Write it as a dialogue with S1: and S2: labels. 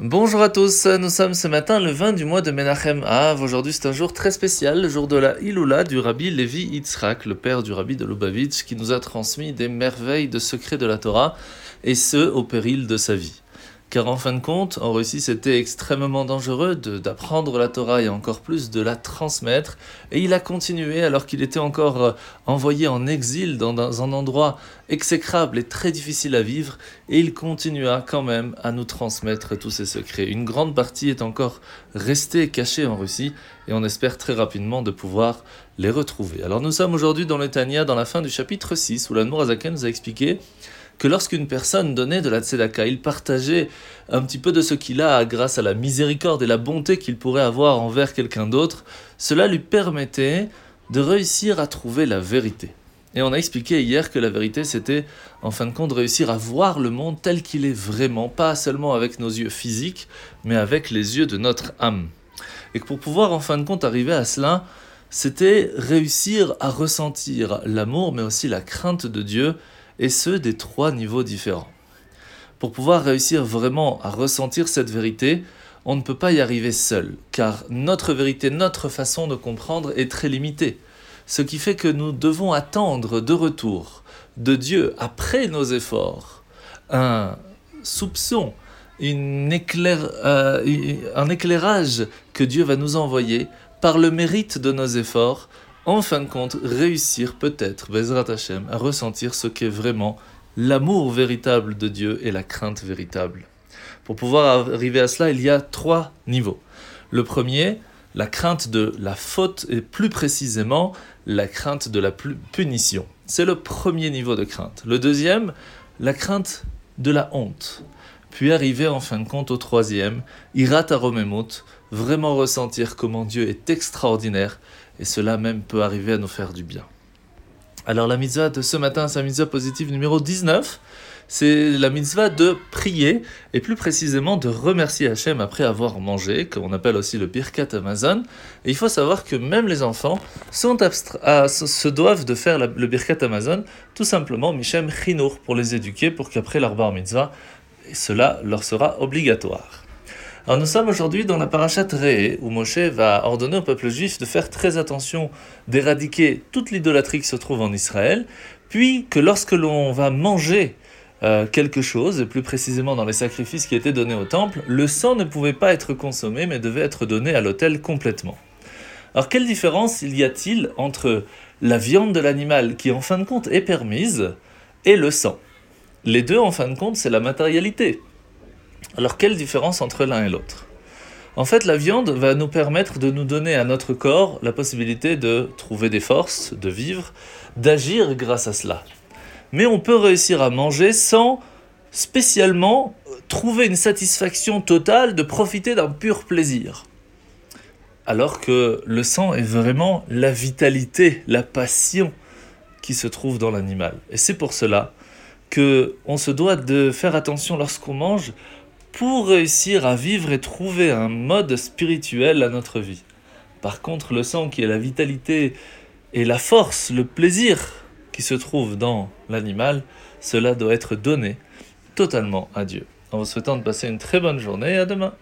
S1: Bonjour à tous, nous sommes ce matin le 20 du mois de Menachem Av. Aujourd'hui c'est un jour très spécial, le jour de la Iloula du rabbi Levi Yitzhak, le père du rabbi de Lubavitch, qui nous a transmis des merveilles de secrets de la Torah, et ce au péril de sa vie car en fin de compte, en Russie, c'était extrêmement dangereux d'apprendre la Torah et encore plus de la transmettre. Et il a continué alors qu'il était encore euh, envoyé en exil dans, un endroit exécrable et très difficile à vivre, et il continua quand même à nous transmettre tous ses secrets. Une grande partie est encore restée cachée en Russie, et on espère très rapidement de pouvoir les retrouver. Alors nous sommes aujourd'hui dans le Tania, dans la fin du chapitre 6, où la Nourazaken nous a expliqué que lorsqu'une personne donnait de la tzedaka, il partageait un petit peu de ce qu'il a grâce à la miséricorde et la bonté qu'il pourrait avoir envers quelqu'un d'autre, cela lui permettait de réussir à trouver la vérité. Et on a expliqué hier que la vérité, c'était en fin de compte réussir à voir le monde tel qu'il est vraiment, pas seulement avec nos yeux physiques, mais avec les yeux de notre âme. Et que pour pouvoir en fin de compte arriver à cela, c'était réussir à ressentir l'amour, mais aussi la crainte de Dieu, et ce des trois niveaux différents. Pour pouvoir réussir vraiment à ressentir cette vérité, on ne peut pas y arriver seul, car notre vérité, notre façon de comprendre est très limitée. Ce qui fait que nous devons attendre de retour de Dieu après nos efforts un soupçon, euh, un éclairage que Dieu va nous envoyer par le mérite de nos efforts en fin de compte, réussir peut-être, Bezrat Hashem, à ressentir ce qu'est vraiment l'amour véritable de Dieu et la crainte véritable. Pour pouvoir arriver à cela, il y a trois niveaux. Le premier, la crainte de la faute et plus précisément la crainte de la punition. C'est le premier niveau de crainte. Le deuxième, la crainte de la honte. Puis arriver en fin de compte au troisième, Irat Aromemut, vraiment ressentir comment Dieu est extraordinaire et cela même peut arriver à nous faire du bien. Alors la mitzvah de ce matin, c'est la mitzvah positive numéro 19. C'est la mitzvah de prier et plus précisément de remercier Hachem après avoir mangé, qu'on appelle aussi le Birkat Amazon. Et il faut savoir que même les enfants ah, se doivent de faire le Birkat Amazon tout simplement Michem Chinour pour les éduquer pour qu'après leur bar mitzvah, cela leur sera obligatoire. Alors nous sommes aujourd'hui dans la parachat Ré, où Moshe va ordonner au peuple juif de faire très attention d'éradiquer toute l'idolâtrie qui se trouve en Israël, puis que lorsque l'on va manger euh, quelque chose, et plus précisément dans les sacrifices qui étaient donnés au temple, le sang ne pouvait pas être consommé, mais devait être donné à l'autel complètement. Alors quelle différence y a-t-il entre la viande de l'animal, qui en fin de compte est permise, et le sang? Les deux, en fin de compte, c'est la matérialité. Alors quelle différence entre l'un et l'autre? En fait, la viande va nous permettre de nous donner à notre corps la possibilité de trouver des forces, de vivre, d'agir grâce à cela. Mais on peut réussir à manger sans spécialement trouver une satisfaction totale de profiter d'un pur plaisir. Alors que le sang est vraiment la vitalité, la passion qui se trouve dans l'animal. Et c'est pour cela que on se doit de faire attention lorsqu'on mange pour réussir à vivre et trouver un mode spirituel à notre vie. Par contre, le sang qui est la vitalité et la force, le plaisir qui se trouve dans l'animal, cela doit être donné totalement à Dieu. En vous souhaitant de passer une très bonne journée et à demain.